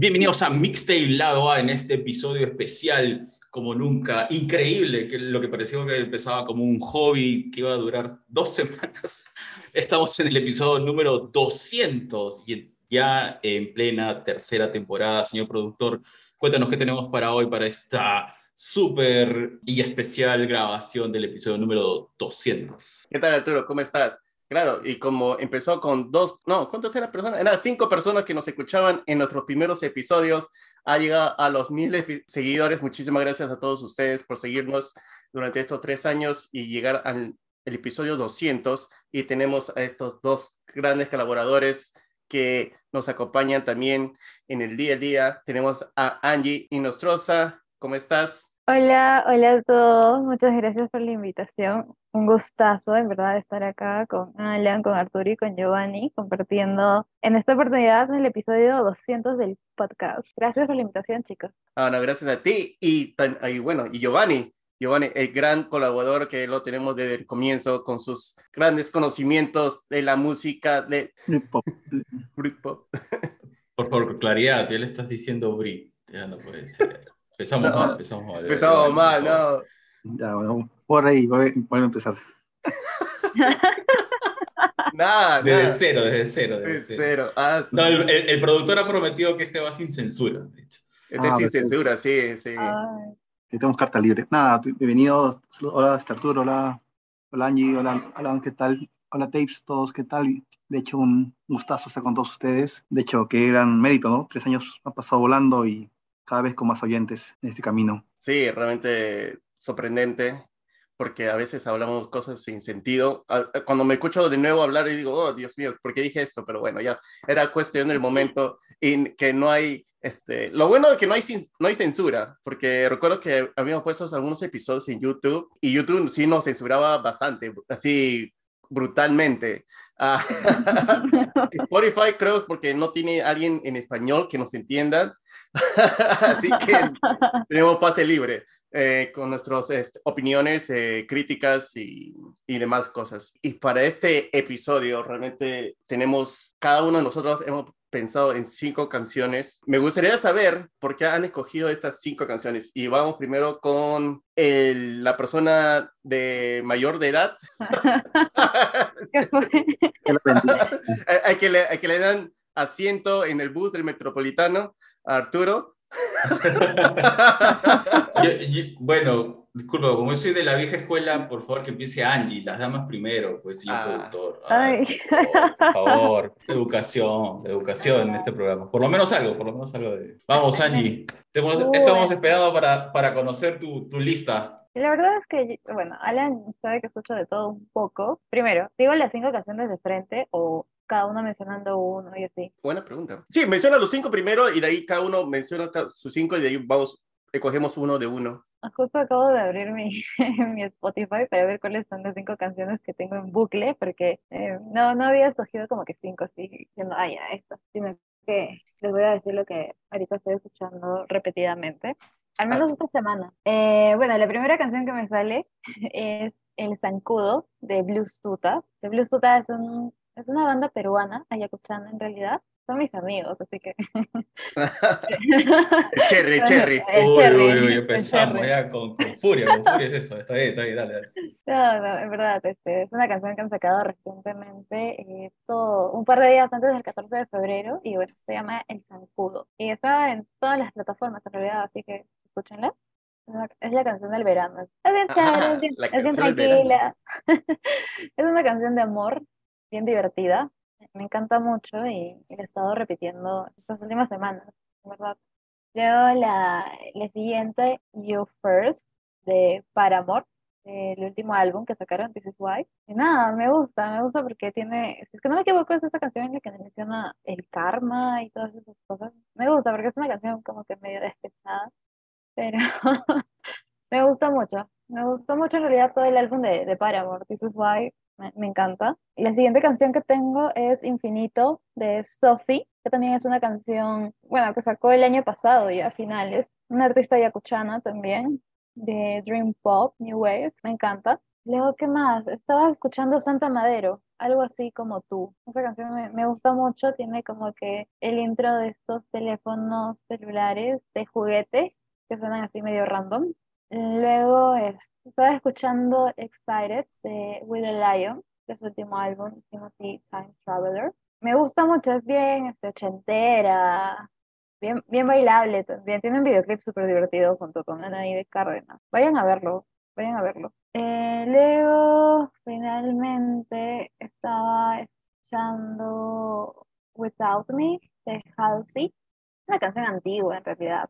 Bienvenidos a Mixtape Lado A en este episodio especial como nunca. Increíble que lo que pareció que empezaba como un hobby que iba a durar dos semanas. Estamos en el episodio número 200 y ya en plena tercera temporada. Señor productor, cuéntanos qué tenemos para hoy, para esta súper y especial grabación del episodio número 200. ¿Qué tal Arturo? ¿Cómo estás? Claro, y como empezó con dos, no, ¿cuántas eran personas? Eran cinco personas que nos escuchaban en nuestros primeros episodios. Ha llegado a los mil seguidores. Muchísimas gracias a todos ustedes por seguirnos durante estos tres años y llegar al episodio 200. Y tenemos a estos dos grandes colaboradores que nos acompañan también en el día a día. Tenemos a Angie Inostroza. ¿Cómo estás? Hola, hola a todos. Muchas gracias por la invitación. Un gustazo, en verdad, estar acá con Alan, con Arturo y con Giovanni, compartiendo en esta oportunidad el episodio 200 del podcast. Gracias por la invitación, chicos. Ah, no, gracias a ti. Y, y bueno, y Giovanni, Giovanni, el gran colaborador que lo tenemos desde el comienzo con sus grandes conocimientos de la música de Britpop. Britpop. Por favor, claridad, ya le estás diciendo Brit. Ya no puede ser. Empezamos mal, empezamos mal. Empezamos mal, no. Ya, bueno, por ahí, voy, a empezar. nada, desde cero, desde cero. Desde, cero. Ah, no, el, productor ha prometido que este va sin censura, de hecho. Este ah, sin censura, sí, sí. Que tenemos carta libre. Nada, bienvenidos. Hola, Arturo, hola, hola Angie, hola Alan, ¿qué tal? Hola Tapes, todos, ¿qué tal? De hecho, un gustazo estar con todos ustedes. De hecho, qué gran mérito, ¿no? Tres años ha pasado volando y cada vez con más oyentes en este camino. Sí, realmente sorprendente, porque a veces hablamos cosas sin sentido. Cuando me escucho de nuevo hablar y digo, oh, Dios mío, ¿por qué dije esto? Pero bueno, ya era cuestión del momento y que no hay, este, lo bueno es que no hay, no hay censura, porque recuerdo que habíamos puesto algunos episodios en YouTube y YouTube sí nos censuraba bastante, así brutalmente. Ah, Spotify creo porque no tiene alguien en español que nos entienda, así que tenemos pase libre eh, con nuestras este, opiniones, eh, críticas y, y, demás cosas. Y para este episodio realmente tenemos, cada uno de nosotros hemos pensado en cinco canciones. Me gustaría saber por qué han escogido estas cinco canciones. Y vamos primero con la persona de mayor de edad. hay, que le, hay que le dan asiento en el bus del metropolitano a Arturo. bueno, disculpa, como soy de la vieja escuela, por favor que empiece Angie, las damas primero, pues señor ah. productor. por, favor, educación, educación en este programa. Por lo menos algo, por lo menos algo de... Vamos, Angie, estamos esperando para, para conocer tu, tu lista. La verdad es que, bueno, Alan sabe que escucho de todo un poco. Primero, digo las cinco canciones de frente o cada uno mencionando uno y así. Buena pregunta. Sí, menciona los cinco primero y de ahí cada uno menciona sus cinco y de ahí vamos, escogemos uno de uno. Ah, justo acabo de abrir mi, mi Spotify para ver cuáles son las cinco canciones que tengo en bucle, porque eh, no, no había escogido como que cinco, así, diciendo, ah, ya, esto, sino que les voy a decir lo que ahorita estoy escuchando repetidamente, al menos esta semana. Eh, bueno, la primera canción que me sale es El Zancudo de Blues Tuta. De Blues Tuta es un es una banda peruana, ayacuchana en realidad. Son mis amigos, así que. cherry, cherry. Uy, uy, uy, empezamos ya con, con, furia, con furia es eso. Está bien, está bien, dale, dale. No, no, en verdad, este, es una canción que han sacado recientemente, eh, todo, un par de días antes del 14 de febrero, y bueno, se llama El Zancudo. Y está en todas las plataformas en realidad, así que escúchenla. Es la canción del verano. Es bien chévere, es bien tranquila. es una canción de amor, bien divertida. Me encanta mucho y, he estado repitiendo estas últimas semanas, ¿verdad? Luego la, la siguiente, You First, de Paramore, el último álbum que sacaron, This Is Why. Y nada, me gusta, me gusta porque tiene, es que no me equivoco, es esta canción en la que menciona el karma y todas esas cosas. Me gusta porque es una canción como que medio despechada, pero me gusta mucho. Me gustó mucho en realidad todo el álbum de, de Paramore, This Is Why me, encanta. La siguiente canción que tengo es Infinito de Sophie, que también es una canción, bueno, que sacó el año pasado ya a finales. Una artista yacuchana también, de Dream Pop, New Wave, me encanta. Luego, ¿qué más? Estaba escuchando Santa Madero, algo así como tú. Esa canción me, me gusta mucho, tiene como que el intro de estos teléfonos celulares de juguete que suenan así medio random. Luego es, estaba escuchando Excited de With a Lion, que es su último álbum, Timothy Time Traveler. Me gusta mucho, es bien este, ochentera, bien, bien bailable también. Tiene un videoclip súper divertido junto con de Cárdenas. Vayan a verlo, vayan a verlo. Eh, luego, finalmente, estaba escuchando Without Me de Halsey, una canción antigua en realidad.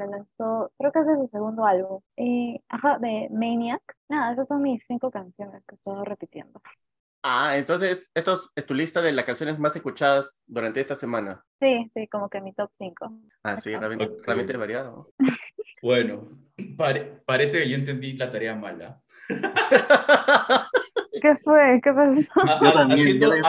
Se lanzó, creo que es de su segundo álbum. Eh, ajá, de Maniac. Nada, esas son mis cinco canciones que estoy repitiendo. Ah, entonces, esto es tu lista de las canciones más escuchadas durante esta semana. Sí, sí, como que mi top 5. Ah, sí, realmente, realmente variado. Bueno, pare- parece que yo entendí la tarea mala. ¿Qué fue? ¿Qué pasó? Yo también, haciendo, yo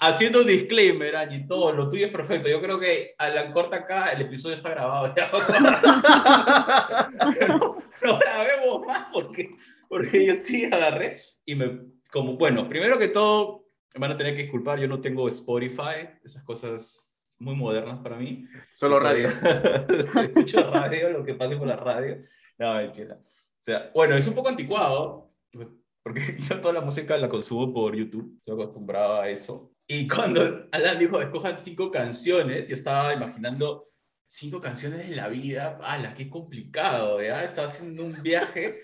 haciendo un disclaimer, Angie, todo lo tuyo es perfecto. Yo creo que a la corta acá el episodio está grabado. ya. no, no grabemos más porque, porque yo sí agarré y me, como, bueno, primero que todo, me van a tener que disculpar, yo no tengo Spotify, esas cosas muy modernas para mí. Solo radio. Escucho radio, lo que pase por la radio. No, mentira. Sea, bueno, es un poco anticuado, porque yo toda la música la consumo por YouTube, estoy acostumbrado a eso. Y cuando Alan dijo, escojan cinco canciones, yo estaba imaginando cinco canciones de la vida, ¡ala, qué complicado! ¿ya? Estaba haciendo un viaje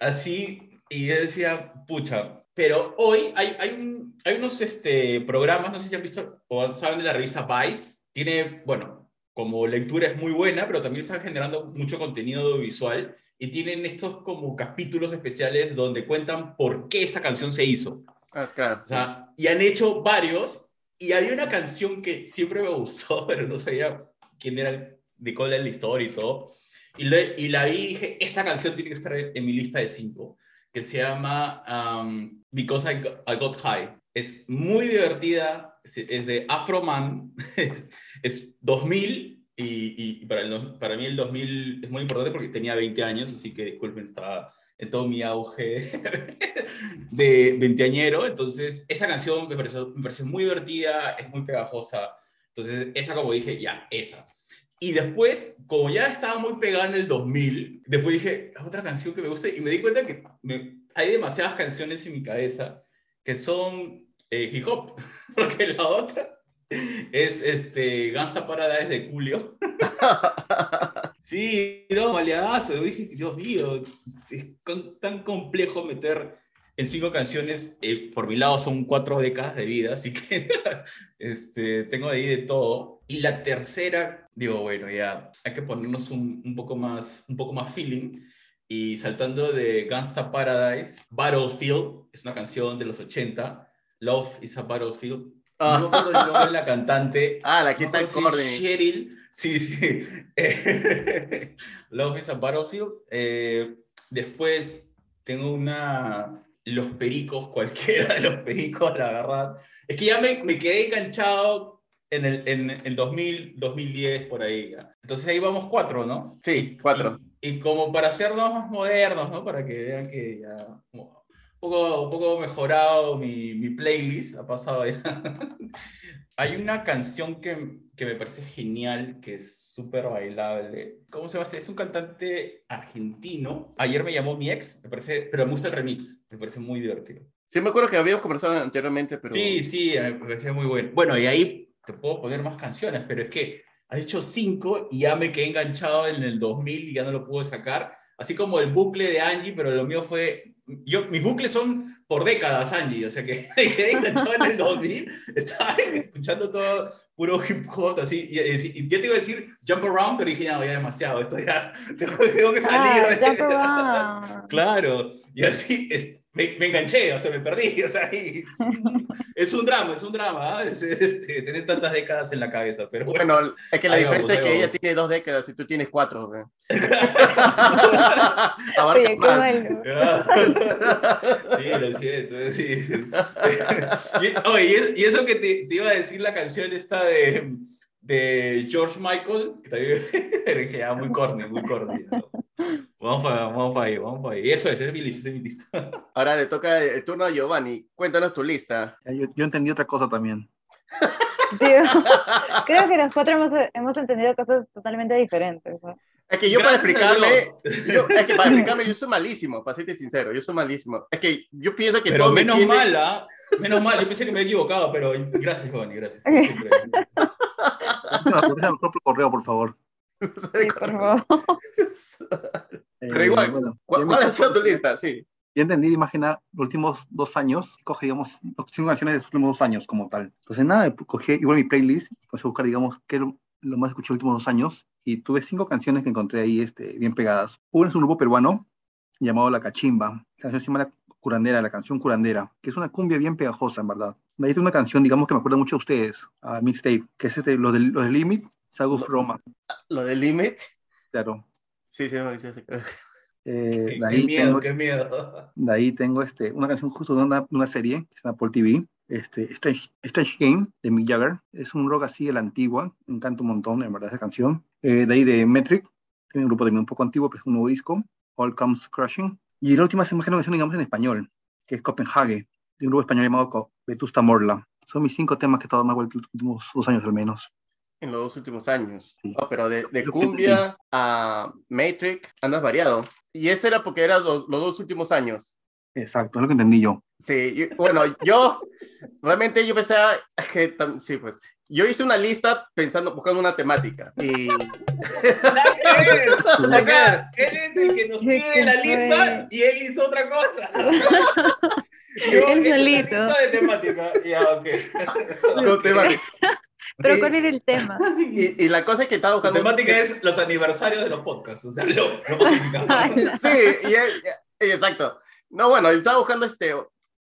así y yo decía, pucha, pero hoy hay, hay, un- hay unos este, programas, no sé si han visto o saben de la revista Vice, tiene, bueno, como lectura es muy buena, pero también están generando mucho contenido audiovisual y tienen estos como capítulos especiales donde cuentan por qué esa canción se hizo. Ah, claro. O sea, y han hecho varios, y hay una canción que siempre me gustó, pero no sabía quién era, de cuál era la historia y todo. Y, le- y la vi y dije, esta canción tiene que estar en mi lista de cinco, que se llama um, Because I Got, I Got High. Es muy divertida, es, es de Afro Man, es 2000, y, y para, el, para mí el 2000 es muy importante porque tenía 20 años, así que disculpen, estaba en todo mi auge de veinteañero. Entonces, esa canción me pareció, me pareció muy divertida, es muy pegajosa. Entonces, esa como dije, ya, esa. Y después, como ya estaba muy pegada en el 2000, después dije, otra canción que me gusta, y me di cuenta que me- hay demasiadas canciones en mi cabeza que son eh, hip hop, porque la otra es este, Gangsta Paradise de Julio. Sí, no, maleadazo. Dije, Dios mío, es con- tan complejo meter en cinco canciones. eh, por mi lado son cuatro décadas de vida, así que este, tengo ahí de todo. Y la tercera, digo, bueno, ya hay que ponernos un, un poco, más, un poco más feeling. Y saltando de Gangsta Paradise, Battlefield, es una canción de los 80. Love is a Battlefield. No me acuerdo el nombre de la cantante. Ah, la que está corny. Cheryl. Sí, sí. Eh, Love is a Battlefield. Eh, después tengo una. Los pericos, cualquiera de los pericos, la verdad. Es que ya me, me quedé enganchado en el, en el 2000, 2010, por ahí. ya. Entonces ahí vamos cuatro, ¿no? Sí, cuatro. Y, y como para hacernos más modernos, ¿no? Para que vean que ya. Poco, un poco mejorado mi, mi playlist, ha pasado ya. Hay una canción que, que me parece genial, que es súper bailable. ¿Cómo se llama? Es un cantante argentino. Ayer me llamó mi ex, me parece, pero me gusta el remix, me parece muy divertido. Sí, me acuerdo que habíamos conversado anteriormente, pero... Sí, sí, me parecía muy bueno. Bueno, y ahí te puedo poner más canciones, pero es que has hecho cinco y ya me quedé enganchado en el 2000 y ya no lo puedo sacar. Así como el bucle de Angie, pero lo mío fue... Yo, mis bucles son por décadas, Angie, o sea que quedé enganchado en el 2000, estaba escuchando todo puro hip hop, así, y, y- y ya te iba a decir Jump Around, pero dije, no, ya demasiado, esto ya, tengo que salir. Ah, Jump Around. Claro, y así me, me enganché, o sea, me perdí, o sea, y- es un drama, es un drama, ¿ah? es, este, tener tantas décadas en la cabeza, pero bueno. Bueno, es que la vamos, diferencia es que ella tiene dos décadas y tú tienes cuatro. Oye, Abarca qué más. Sí, lo siento, sí. Y, oye, y eso que te, te iba a decir la canción esta de, de George Michael, que también ah, muy corny, muy corny. ¿no? Vamos para, vamos para ahí, vamos para ahí. Eso es, es mi lista, es mi lista. Ahora le toca el turno a Giovanni. Cuéntanos tu lista. Ya, Yo, yo entendí otra cosa también. Digo, creo que los cuatro hemos, hemos entendido cosas totalmente diferentes. ¿no? Es que yo para Gracias a explicarme, Dios. yo, es que para explicarme, yo soy malísimo, para serte sincero, yo soy malísimo. Es que yo pienso que Pero todo me menos tiene- mal, ¿ah? Menos mal, yo pensé que me había equivocado, pero gracias, Giovanni, gracias. por correo, por favor. Sí, por favor. Pero Eh, igual, bueno, ¿Cuál, cuál ha sido tu lista? Sí. Yo entendí, imagina, los últimos dos años, coge, digamos, cinco canciones de los últimos dos años como tal. Entonces, nada, cogí igual mi playlist y comencé a buscar, digamos, qué lo, más escuché los últimos dos años y tuve cinco canciones que encontré ahí este, bien pegadas. Una es un grupo peruano llamado La Cachimba. La canción se llama La Curandera, la canción Curandera, que es una cumbia bien pegajosa, en verdad. De ahí tengo una canción, digamos, que me acuerda mucho a ustedes, a Mixtape, que es este, los del los del Limit, Sagus Roma, Lo del Limit. claro. Sí, sí, sí, sí, sí. Eh, Qué de ahí miedo, tengo- qué miedo. De ahí tengo este, una canción justo de una, una serie que está en Apple TV, este, Strange, Strange Game de Mick Jagger. Es un rock así de la antigua, me encanta un montón, en verdad, esa canción. Eh, de ahí de Metric, que es un grupo también un poco antiguo, pero es un nuevo disco, All Comes Crushing. Y la última se me una canción, digamos, en español, que es Copenhague, de un grupo español llamado Vetusta Morla. Son mis cinco temas que he estado más vuelto los últimos dos años al menos. En los dos últimos años. Sí. No, pero de, de que cumbia a Matrix andas variado. Y eso era porque eran los, los dos últimos años. Exacto, es lo que entendí yo. Sí, yo- bueno, yo realmente yo pensé es que sí, pues yo hice una lista pensando, buscando una temática y Acá, él es el que nos ¿Qué pide la fue? lista y él hizo otra cosa. Yo Él hecho una solito. lista de temática. Ya, ok. con temática. Pero ¿cuál era el tema? Y, y la cosa es que estaba La buscando temática es los aniversarios de los podcasts. O sea, lo, lo. Sí, y, y- exacto. No, bueno, estaba buscando este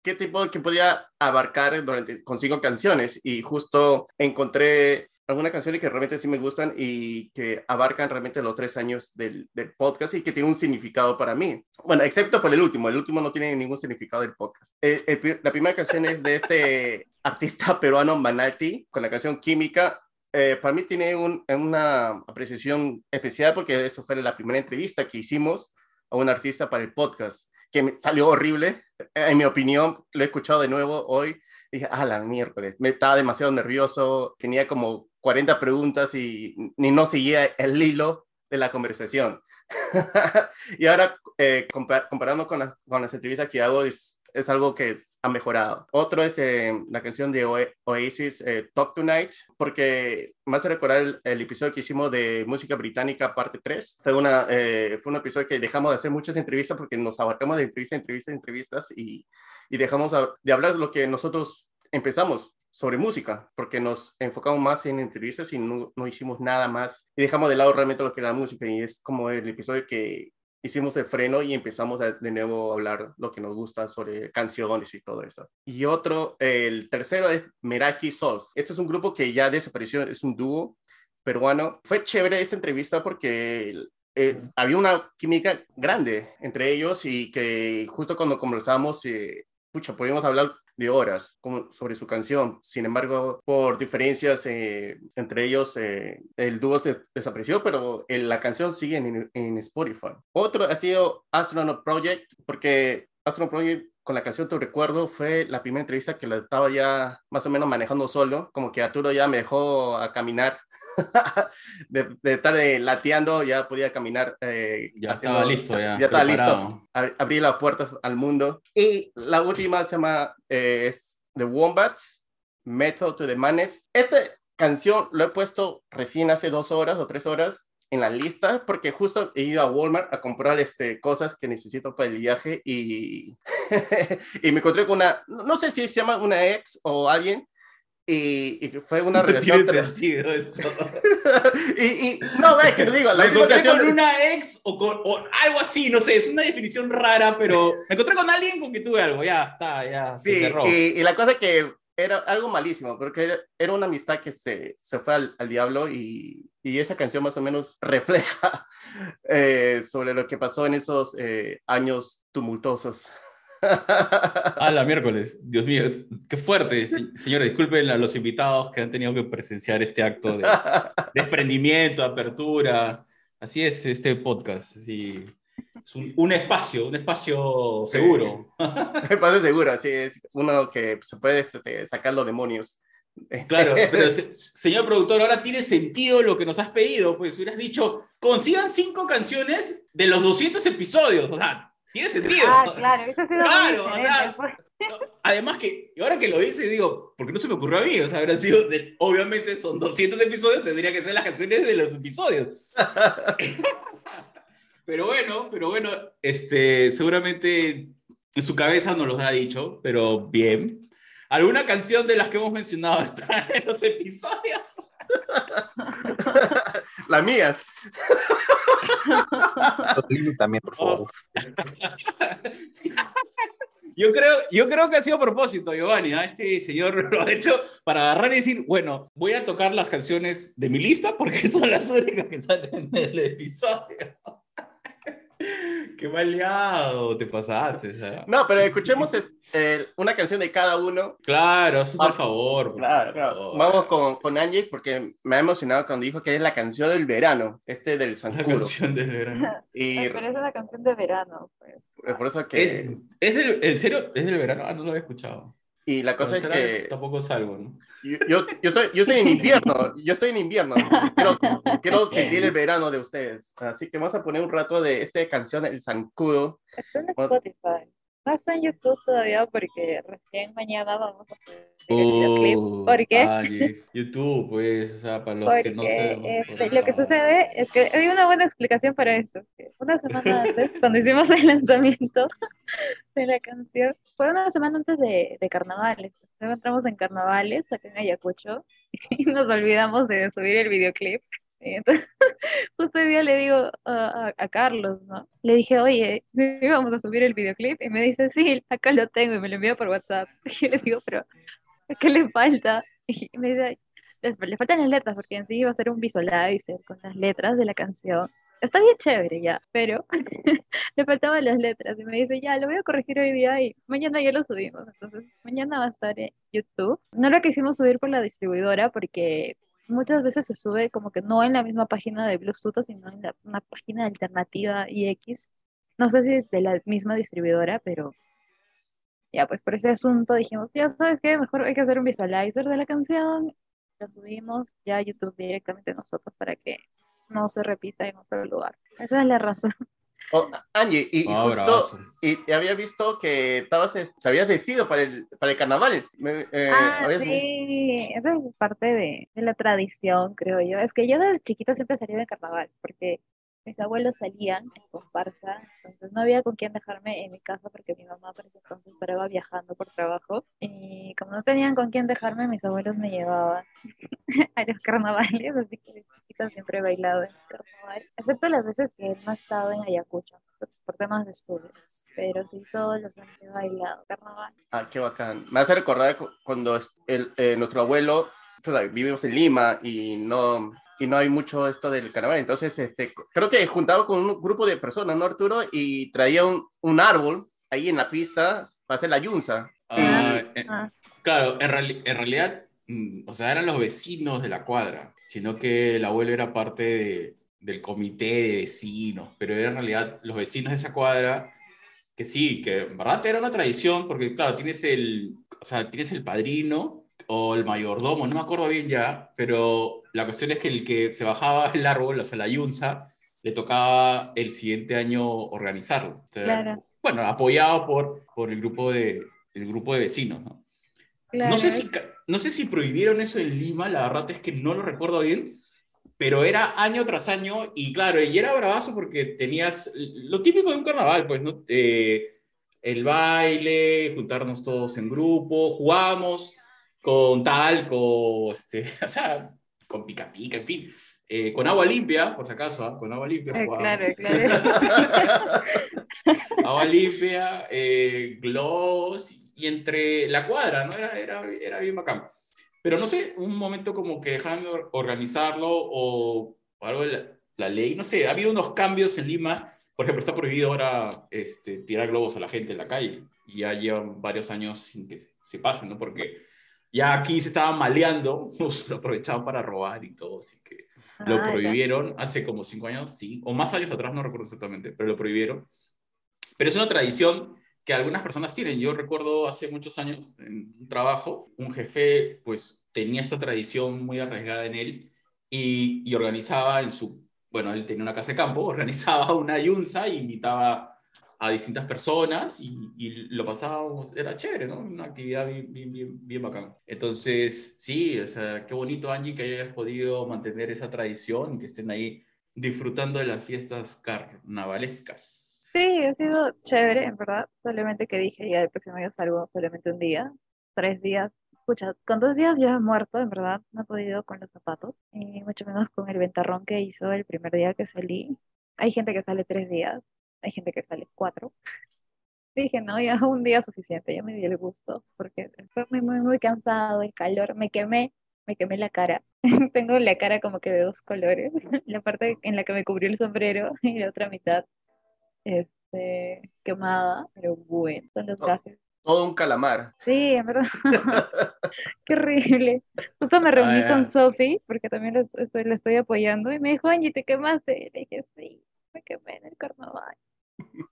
qué tipo que podía abarcar durante, con cinco canciones y justo encontré algunas canciones que realmente sí me gustan y que abarcan realmente los tres años del, del podcast y que tienen un significado para mí. Bueno, excepto por el último. El último no tiene ningún significado del podcast. El- el pri- la primera canción es de este artista peruano Manati con la canción Química. Eh, para mí tiene un- una apreciación especial porque eso fue la primera entrevista que hicimos a un artista para el podcast, que me salió horrible, en mi opinión, lo he escuchado de nuevo hoy, dije, ah, la miércoles, me estaba demasiado nervioso, tenía como 40 preguntas y ni no seguía el hilo de la conversación. y ahora, eh, compa- comparando con, las- con las entrevistas que hago, es, es algo que ha mejorado. Otro es eh, la canción de Oa- Oasis, eh, Talk Tonight, porque me hace recordar el, episodio que hicimos de música británica, parte 3. Fue, una, eh, fue un episodio que dejamos de hacer muchas entrevistas porque nos abarcamos de entrevista, entrevista, entrevistas y, y dejamos a- de hablar lo que nosotros empezamos sobre música, porque nos enfocamos más en entrevistas y no, no hicimos nada más y dejamos de lado realmente lo que era la música y es como el episodio que hicimos el freno y empezamos a- de nuevo a hablar lo que nos gusta sobre canciones y todo eso. Y otro, el tercero es Meraki Solf. Este es un grupo que ya desapareció, es un dúo peruano. Fue chévere esa entrevista porque eh, había una química grande entre ellos y que justo cuando conversamos, eh, pucha, podíamos hablar de horas sobre su canción. Sin embargo, por diferencias eh, entre ellos, eh, el dúo se desapareció, pero eh, la canción sigue en, en Spotify. Otro ha sido Astronaut Project, porque Astronaut Project con la canción Tu Recuerdo fue la primera entrevista que la estaba ya más o menos manejando solo, como que Arturo ya me dejó a caminar, de, de estar eh, lateando, ya podía caminar. eh, Ya haciendo- estaba listo, ya. ya estaba listo. Ab- Abrí las puertas al mundo. Y la última se llama eh, es The Wombats, Method to the Madness. Esta canción lo he puesto recién hace dos horas o tres horas en la lista porque justo he ido a Walmart a comprar este, cosas que necesito para el viaje y, y me encontré con una, no sé si se llama una ex o alguien, y, y fue una No relación. tiene sentido esto. y, y no, es que te digo, la Me encontré con una ex o con o algo así, no sé, es una definición rara, pero me encontré con alguien con que tuve algo, ya está, ya. se Sí, cerró. y, y la cosa que era algo malísimo, porque era, una amistad que se, se fue al, al diablo y, y esa canción más o menos refleja eh, sobre lo que pasó en esos eh, años tumultuosos. Ah, la miércoles, Dios mío, qué fuerte. Se- Señores, disculpen a los invitados que han tenido que presenciar este acto de desprendimiento, apertura. Así es este podcast. Sí. Es un, un espacio, un espacio seguro. Espacio seguro, así es. Uno que se puede este, sacar los demonios. Claro, pero se- señor productor, ahora tiene sentido lo que nos has pedido, pues hubieras dicho, consigan cinco canciones de los 200 episodios, o sea, tiene sentido. Ah, claro, eso ha sido muy Claro, o sea, pues. Además que, y ahora que lo dice, digo, ¿por qué no se me ocurrió a mí? O sea, habrán sido, de- obviamente son 200 episodios, tendría que ser las canciones de los episodios. Pero bueno, pero bueno, este, seguramente en su cabeza no los ha dicho, pero bien. ¿Alguna canción de las que hemos mencionado está en los episodios? Las mías. También, por favor. Yo creo, yo creo que ha sido a propósito, Giovanni. ¿ah? Este señor lo ha hecho para agarrar y decir, bueno, voy a tocar las canciones de mi lista porque son las únicas que salen en el episodio. Qué maleado te pasaste. ¿sabes? No, pero escuchemos es- eh, una canción de cada uno. Claro, eso es por favor. Claro, claro. Vamos con, con Angie porque me ha emocionado cuando dijo que es la canción del verano, este del La Zancudo. canción del verano. Y Ay, Pero es una canción de verano, pues. por eso ¿Es, que... es del, ¿En serio? ¿Es del verano? Ah, no lo había escuchado. Y la cosa es que Tampoco salgo, ¿no? yo, yo, yo soy, yo soy en invierno, yo estoy en invierno. Quiero, quiero sentir el verano de ustedes. Así que vamos a poner un rato de esta canción, El Zancudo. Está en. Spotify. No está en YouTube todavía porque recién mañana vamos a subir el videoclip. Oh, ¿Por qué? Angie, YouTube, pues, o sea, para los que no Porque sabemos. este, lo que sucede es que hay una buena explicación para esto. Una semana antes, cuando hicimos el lanzamiento de la canción, fue una semana antes de, de carnavales. Luego entramos en carnavales acá en Ayacucho y nos olvidamos de subir el videoclip. Entonces, justo ese día le digo a, a- Carlos, ¿no? Le dije, oye, íbamos a subir el videoclip y me dice, sí, acá lo tengo y me lo envía por WhatsApp. Y yo le digo, pero, ¿qué le falta? Y me dice, "Ay, les- le faltan las letras porque en sí iba a ser un visualizer con las letras de la canción. Está bien chévere ya, pero le faltaban las letras y me dice, ya, lo voy a corregir hoy día y mañana ya lo subimos. Entonces, mañana va a estar en YouTube. No lo quisimos subir por la distribuidora porque muchas veces se sube como que no en la misma página de Bluetooth, sino en la- una página alternativa IX. No sé si es de la misma distribuidora, pero ya, pues por ese asunto dijimos, ya sabes qué, mejor hay que hacer un visualizer de la canción lo subimos ya a YouTube directamente nosotros para que no se repita en otro lugar. Esa es la razón. Oh, Angie, y, y Ah, justo, y, y había visto que estabas, es- te habías vestido para el, para el carnaval. Me- eh, ah, habías- sí, esa es parte de, de la tradición, creo yo. Es que yo desde chiquita siempre salía de carnaval, porque mis abuelos salían en comparsa, entonces no había con quién dejarme en mi casa porque mi mamá por ese entonces estaba viajando por trabajo y como no tenían con quién dejarme, mis abuelos me llevaban a los carnavales, así que de chiquita siempre he bailado en carnaval, excepto las veces que no he estado en Ayacucho por, temas de estudios, pero sí todos los años he bailado carnaval. Ah, qué bacán. Me hace recordar cu- cuando el, eh, nuestro abuelo, tú sabes, vivimos en Lima y no, y no hay mucho esto del carnaval. Entonces, este, creo que juntaba con un grupo de personas, ¿no, Arturo? Y traía un, un árbol ahí en la pista para hacer la yunza. Ah, Y- eh, Ah, Claro, en, reali- en realidad, mm, o sea, eran los vecinos de la cuadra, sino que el abuelo era parte de- del comité de vecinos, pero era en realidad los vecinos de esa cuadra, que sí, que en verdad era una tradición, porque claro, tienes el, o sea, tienes el padrino o el mayordomo, no me acuerdo bien ya, pero la cuestión es que el que se bajaba el árbol, o sea, la yunza, le tocaba el siguiente año organizarlo. O sea, Claro. Bueno, apoyado por, por el, grupo de, el grupo de vecinos, ¿no? claro, No sé, si, no sé si prohibieron eso en Lima, la verdad es que no lo recuerdo bien, pero era año tras año y claro, y era bravazo porque tenías lo típico de un carnaval, pues, ¿no? Eh, el baile, juntarnos todos en grupo, jugábamos con talco, este, o sea, con pica pica, en fin, eh, con agua limpia, por si acaso, ¿ah? con agua limpia. Eh, claro, claro. agua limpia, eh, gloss y entre la cuadra, ¿no? Era, era, era bien bacán. Pero no sé, un momento como que dejaban de or- organizarlo o, o algo de la, la ley, no sé, ha habido unos cambios en Lima, por ejemplo, está prohibido ahora este, tirar globos a la gente en la calle y ya llevan varios años sin que se, se pasen, ¿no? Porque ya aquí se estaban maleando, se lo aprovechaban para robar y todo, así que Lo Ah, ya. prohibieron hace como cinco años, sí, o más años atrás, no recuerdo exactamente, pero lo prohibieron. Pero es una tradición que algunas personas tienen. Yo recuerdo hace muchos años en un trabajo, un jefe pues tenía esta tradición muy arraigada en él y, y organizaba en su, bueno, él tenía una casa de campo, organizaba una yunza e invitaba a distintas personas y, y lo pasábamos, era chévere, ¿no? Una actividad bien, bien, bien, bien bacán. Entonces, sí, o sea, qué bonito, Angie, que hayas podido mantener esa tradición, que estén ahí disfrutando de las fiestas carnavalescas. Sí, ha sido chévere, en verdad. Solamente que dije, ya el próximo año salgo solamente un día, tres días. Escucha, con dos días ya he muerto, en verdad. No he podido con los zapatos, y mucho menos con el ventarrón que hizo el primer día que salí. Hay gente que sale tres días, hay gente que sale cuatro. Dije, no, ya un día suficiente, ya me di el gusto, porque fue muy, muy, muy cansado, el calor, me quemé, me quemé la cara. Tengo la cara como que de dos colores, la parte en la que me cubrió el sombrero y la otra mitad este, quemada, pero bueno, son los gajes. Todo un calamar. Sí, en verdad. Qué horrible. Justo me reuní Ah, con. Sophie, porque también les- estoy, estoy apoyando, y me dijo, Angie, ¿te quemaste? Y le dije, sí, me quemé en el carnaval.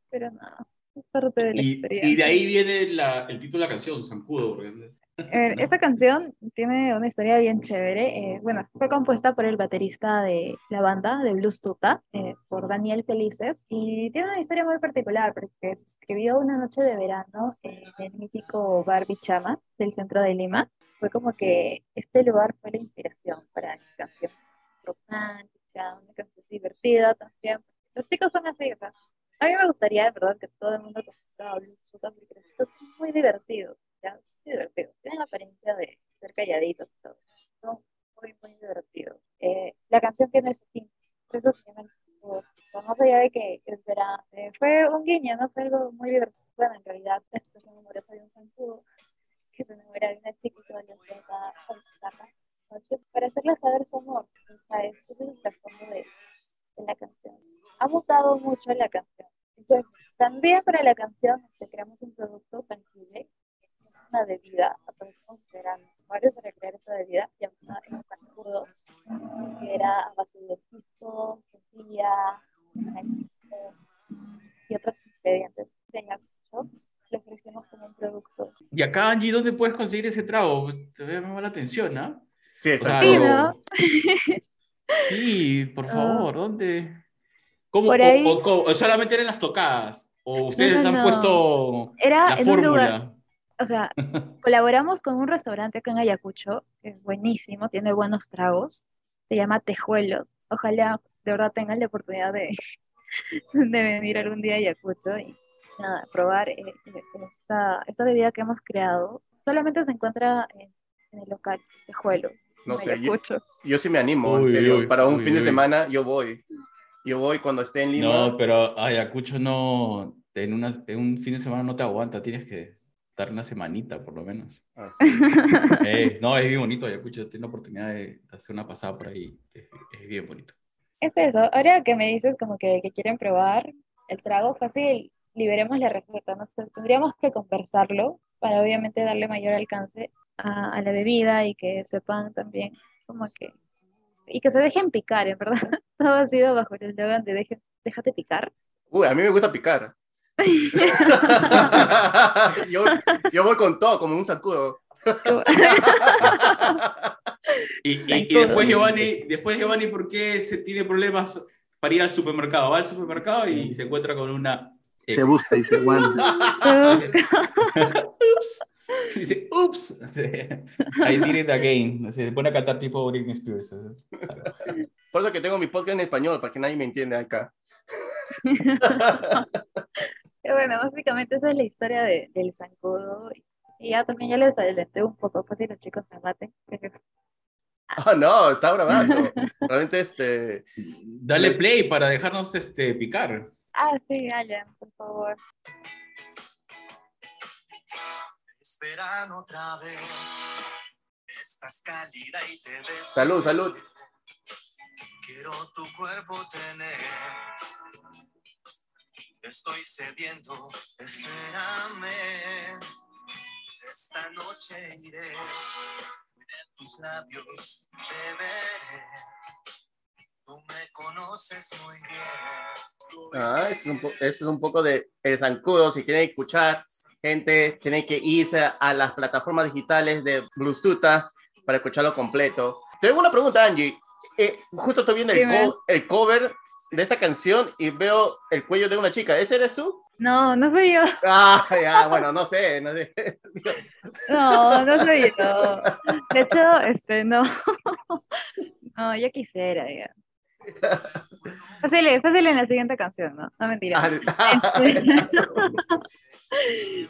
Pero nada, es parte de la Y, y experiencia. de ahí viene la- el título de la canción, Zancudo, porque es- ver, esta canción tiene una historia bien chévere. eh, bueno, fue compuesta por el baterista de la banda, de Blues Tuta, eh, por Daniel Felices, y tiene una historia muy particular porque se escribió una noche de verano en el mítico bar Bichama del centro de Lima. Fue como que este lugar fue la inspiración para mi canción romántica, una canción divertida también. Los chicos son así, ¿verdad? A mí me gustaría, de verdad, que todo el mundo conozca a chicos son muy divertidos. ¿ya? Muy divertidos. Tienen apariencia de ser calladitos y todo. Son muy, muy divertidos. Eh, la canción tiene ese timbre, por eso se llama Más allá de que es verano, eh, fue un guiño, ¿no? Fue algo muy divertido. Bueno, en realidad, la situación amorosa de un zancudo que se enamora de una chiquita y los lleva a para hacerle saber su amor. Sea, ese es el trasfondo de, de la canción. Ha mutado mucho la canción. Entonces, también para la canción este, creamos un producto tangible una bebida, aprovechamos que eran varios para crear esta bebida llamada el zancudo, que era a base de pisco, cebolla, maíz y otros ingredientes. Tengas mucho, lo ofrecemos como un producto. Y acá, Angie, ¿dónde puedes conseguir ese trago? Te me llama la atención, ¿ah? Sí, O sea. Sí, ¿no? Sí, por Ah. favor, ¿dónde? ¿Cómo, Por o- ahí- o, solamente eran las tocadas? ¿O ustedes no, han no. puesto Era la en un lugar, fórmula? o sea, colaboramos con un restaurante acá en Ayacucho, que es buenísimo, tiene buenos tragos, se llama Tejuelos. Ojalá de verdad tengan la oportunidad de, de venir algún día a Ayacucho y nada, probar eh, eh, esta, esta bebida que hemos creado. Solamente se encuentra en, en el local Tejuelos, No sé, yo- Ayacucho. Yo sí me animo, Uy, en serio. uy, Para un uy, fin de semana, yo voy. Yo voy cuando esté en Lima. No, pero Ayacucho no, en, una, en un fin de semana no te aguanta, tienes que dar una semanita por lo menos. Ah, sí. Eh, no, es bien bonito Ayacucho, tengo la oportunidad de hacer una pasada por ahí, es, es bien bonito. Es eso, ahora que me dices como que, que quieren probar el trago fácil, liberemos la receta, ¿no? Entonces, tendríamos que conversarlo para obviamente darle mayor alcance a, a la bebida y que sepan también como que, y que se dejen picar, en verdad. Todo ha sido bajo el eslogan de deje- déjate picar. Uy, a mí me gusta picar. yo, yo voy con todo, como un sacudo. Y, y- y después Giovanni, después Giovanni, ¿por qué se tiene problemas para ir al supermercado? Va al supermercado y se encuentra con una... Se busca y se aguanta. ups. Dice, ups. I did it again. Se pone a cantar tipo Britney Spears. Por eso que tengo mi podcast en español, para que nadie me entienda acá. Bueno, básicamente esa es la historia de- del zancudo. Y ya también ya les adelanté un poco, pues si los chicos me maten. Ah, no, está bravazo. Realmente, este. Dale play para dejarnos este, picar. Ah, sí, Alan, por favor. Es verano otra vez. Estás cálida y te ves. Salud, salud. Quiero tu cuerpo tener. Estoy sediento, espérame. Esta noche iré. De tus labios beberé. Conoces muy bien. Ah, es un, po- eso es un poco de el zancudo. Si quieren escuchar, gente, tienen que irse a las plataformas digitales de Bluetooth para escucharlo completo. Tengo una pregunta, Angie. Eh, justo estoy viendo el, co- el cover de esta canción y veo el cuello de una chica. ¿Ese eres tú? No, no soy yo. Ah, ya, bueno, no sé. No sé. No, no soy yo. De hecho, este, no. No, yo quisiera, ya. Fácil, fácil en la siguiente canción, ¿no? No mentira. Ah,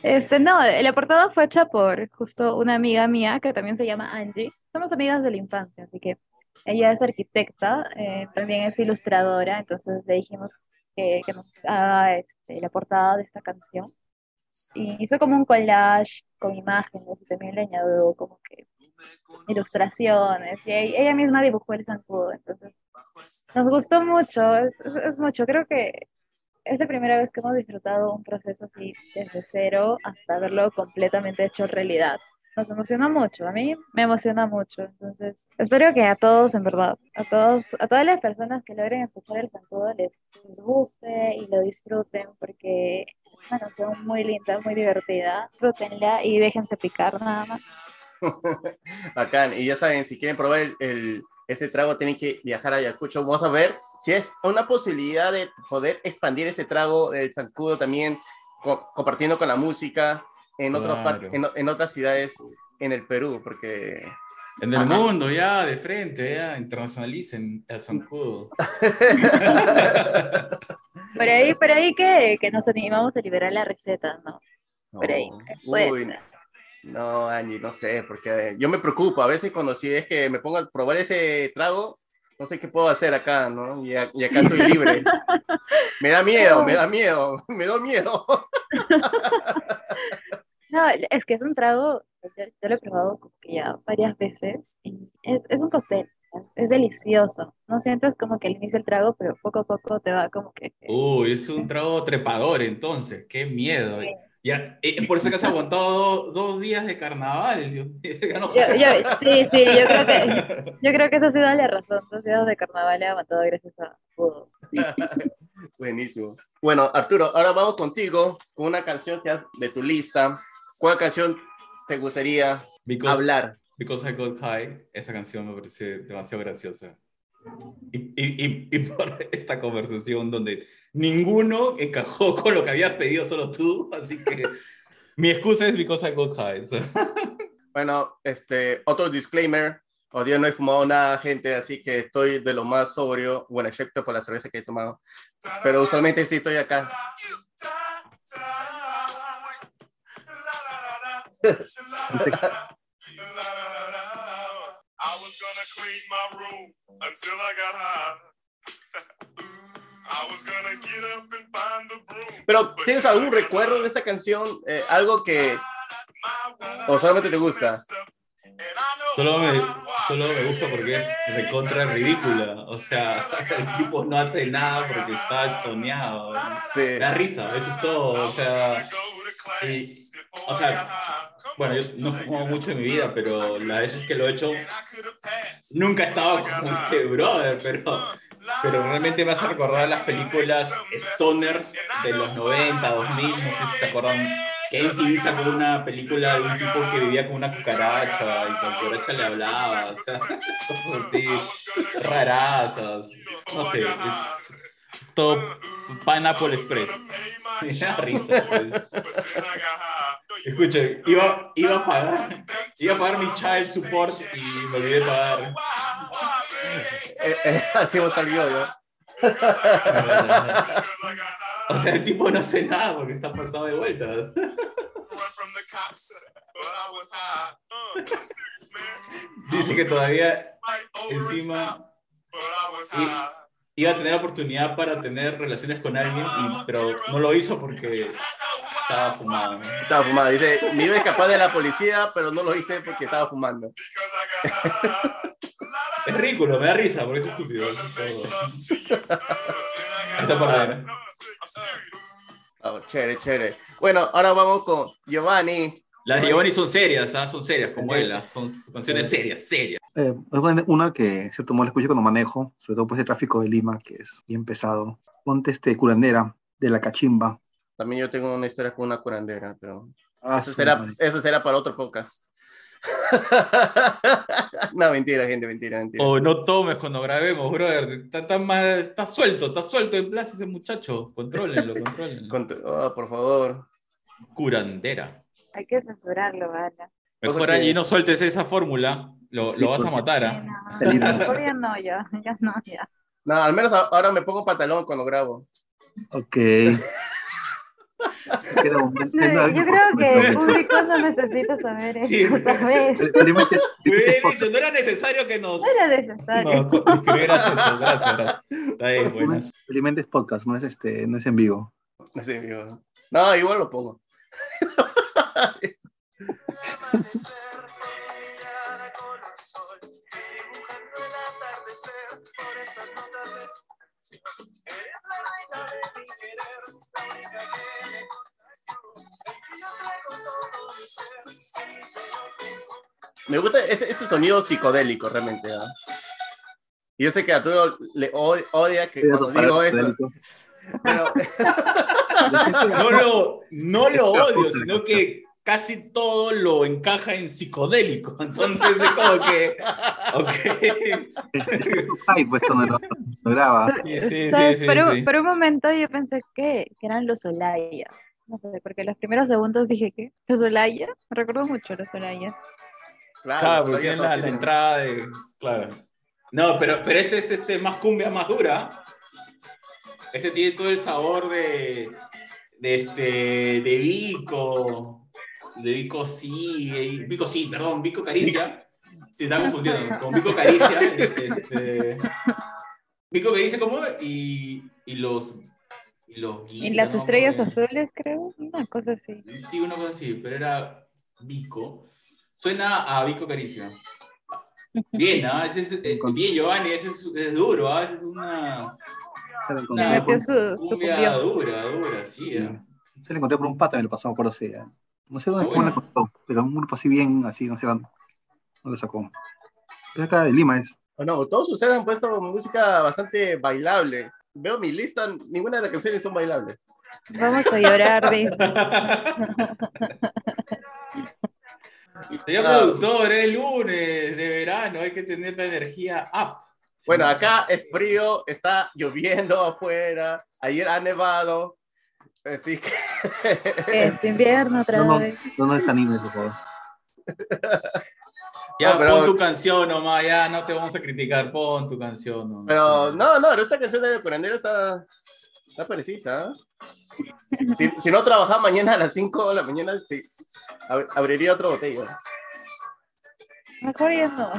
Este, no, la portada fue hecha por justo una amiga mía que también se llama Angie. Somos amigas de la infancia, así que ella es arquitecta, eh, también es ilustradora, entonces le dijimos que, que nos haga este, la portada de esta canción. Y hizo como un collage con imágenes y también le añadió como que ilustraciones. Y ella misma dibujó el zancudo, entonces nos gustó mucho, es, es- mucho. Creo que es la primera vez que hemos disfrutado un proceso así desde cero hasta verlo completamente hecho realidad. Nos emociona mucho, a mí me emociona mucho. Entonces, espero que a todos, en verdad, a todos, a todas las personas que logren escuchar el zancudo les, les guste y lo disfruten porque es una canción muy linda, muy divertida. Disfrútenla y déjense picar nada más. Bacán. Y ya saben, si quieren probar el, el- ese trago, tienen que viajar a Ayacucho. Vamos a ver si es una posibilidad de poder expandir ese trago del zancudo también, co- compartiendo con la música en, otros par- Claro. en, en otras ciudades en el Perú, porque En el Ajá. mundo, ya, de frente, ya, internacionalicen el zancudo. Por ahí, por ahí que, que nos animamos a liberar la receta, ¿no? Por ahí. puede Uy. No, Angie, no sé, porque yo me preocupo. A veces cuando si es que me pongo a probar ese trago, no sé qué puedo hacer acá, ¿no? Y, a- y acá estoy libre. Me da miedo, me da miedo, me da miedo. No, es que es un trago, yo, yo lo he probado como que ya varias veces y es, es un cóctel, es delicioso. No sientes como que al inicio el trago, pero poco a poco te va como que... Uy, es un trago trepador entonces, qué miedo. Ya, eh, por eso que has aguantado do- dos días de carnaval. Ya no- Yo, yo- sí, sí, yo creo que, yo creo que esa ha sido la razón. Dos días de carnaval he aguantado gracias a Pudo. Buenísimo. Bueno, Arturo, ahora vamos contigo con una canción que has de tu lista. ¿Cuál canción te gustaría Because, hablar? Because I Got High, esa canción me parece demasiado graciosa. Y, y, y, y por esta conversación donde ninguno encajó con lo que habías pedido, solo tú, así que mi excusa es Because I Got High. Bueno, este, otro disclaimer. Hoy día no he fumado nada, gente, así que estoy de lo más sobrio, bueno, excepto por la cerveza que he tomado. Pero usualmente sí estoy acá. I was gonna clean my room until I got high. I was gonna get up and find the broom. Pero, ¿tienes algún recuerdo de esta canción? Eh, algo que... ¿O solamente te gusta? Solo me, solo me gusta porque es recontra ridícula. O sea, el tipo no hace nada porque está estoneado. Sí. Da risa, eso es todo. O sea, y- o sea, bueno, yo no he fumado mucho en mi vida, pero las veces que lo he hecho, nunca he estado como este brother, pero, pero realmente me hace recordar las películas stoners de los 90, 2000, no sé si te acuerdan. Que MTV sacó una película de un tipo que vivía con una cucaracha y con cucaracha le hablaba, o sea, cosas así, rarazas, no sé, es todo Pineapple Express. Me risa, pues. Escucha, iba, iba a pagar, iba a pagar mi child support y me olvidé de pagar. Eh, eh, así hemos salido, ¿no? O sea, el tipo no hace nada porque está pasado de vuelta. Dice que todavía encima iba a tener oportunidad para tener relaciones con alguien, y- pero no lo hizo porque estaba fumado. Estaba fumando. Dice, me iba a escapar de la policía, pero no lo hice porque estaba fumando. Es ridículo, me da risa porque es estúpido. Ah, chévere, chévere. Bueno, ahora vamos con Giovanni. Las de Giovanni son serias, ¿ah? son serias, como él, ¿ah? son canciones serias, serias. Eh, una- una que, cierto modo, la escucho cuando manejo, sobre todo pues el tráfico de Lima, que es bien pesado. Ponte este curandera de la cachimba. También yo tengo una historia con una curandera, pero Ah, eso, será, madre. eso será para otro podcast. no, mentira, gente, mentira, mentira. O no tomes cuando grabemos, brother. Está, está mal- está suelto, está suelto en plaza ese muchacho. Contrólenlo, contrólenlo. Cont- oh, por favor. Curandera. Hay que censurarlo, ¿vale? Mejor que- allí no sueltes esa fórmula, lo, Sí, lo vas a matar. ¿ah? no, no, ya, ya no, ya. No, al menos ahora me pongo pantalón cuando grabo. Ok. Yo creo que el público no necesita saber eso, Sí. dicho, no era necesario que nos. No era necesario. No, gracias, gracias, gracias. Está bien, buenas. felizmente es podcast, no es, este, no es en vivo. No sé, digo. No, igual lo pongo. Me no gusta ese, ese sonido psicodélico, realmente. ¿ah? Y Yo sé que a Arturo le od- odia que cuando digo eso, pero No lo, no lo odio, sino que casi todo lo encaja en psicodélico. Entonces es como que. Ok. Es, es tu hype, pues, cuando lo, lo graba. Sí, sí, ¿Sabes? sí, por, un- sí. por un momento yo pensé que, que eran los Olaya. No sé, porque los primeros segundos dije que los Olaya. Me recuerdo mucho los Olaya. claro, Claro, porque tiene son la, la de- entrada de. Claro. No, pero, pero este es este, más cumbia, más dura. Este tiene todo el sabor de. De este. De Vico. De Vico sí. eh, Vico sí, perdón, Vico Caricia. Se está confundiendo. Con Vico Caricia. Este, Vico Caricia, ¿cómo? Y, y los. Y los Y guindas, las ¿no? estrellas Porque- azules, creo. Una cosa así. Sí, una cosa así, pero era Vico. Suena a Vico Caricia. Bien, ¿ah? Ese es, eh, bien, Giovanni, ese es, es duro, ¿ah? Es una, Se lo encontré, metió por, su, su cumbia dura, dura, sí. ¿ah? se lo encontré por un pata, me lo pasó, me acuerdo sí, ya. No sé dónde Ah, lo bueno. encontró, pero un grupo así bien, así, no sé dónde, dónde lo sacó. Es acá de Lima, es. Oh, no, todos ustedes han puesto música bastante bailable. Veo mi lista, ninguna de las canciones son bailables. Vamos a llorar, dice. Señor Ah. productor, es lunes de verano, hay que tener la energía up. Bueno, acá es frío, está lloviendo afuera, ayer ha nevado, así que... Es invierno otra No, no, vez. no, no desanimes, por favor. Ya, No, pero- pon tu canción nomás, ya no te vamos a criticar, pon tu canción nomás. Pero no, no, esta canción de Curandero está, está precisa. ¿eh? Si, si no trabajaba mañana a las 5 de la mañana, sí, ab- abriría otra botella. Mejor ya no.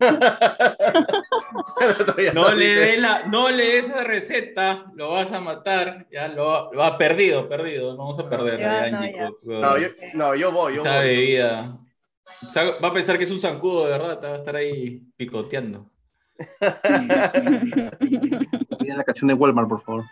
Le des la, no le des esa receta, lo vas a matar, ya lo, lo ha perdido, perdido, no vamos a perder Ya, a no, ya. yo, no, yo voy, yo esa voy. bebida. O sea, va a pensar que es un zancudo de verdad, te va a estar ahí picoteando. Piden la canción de Walmart, por favor.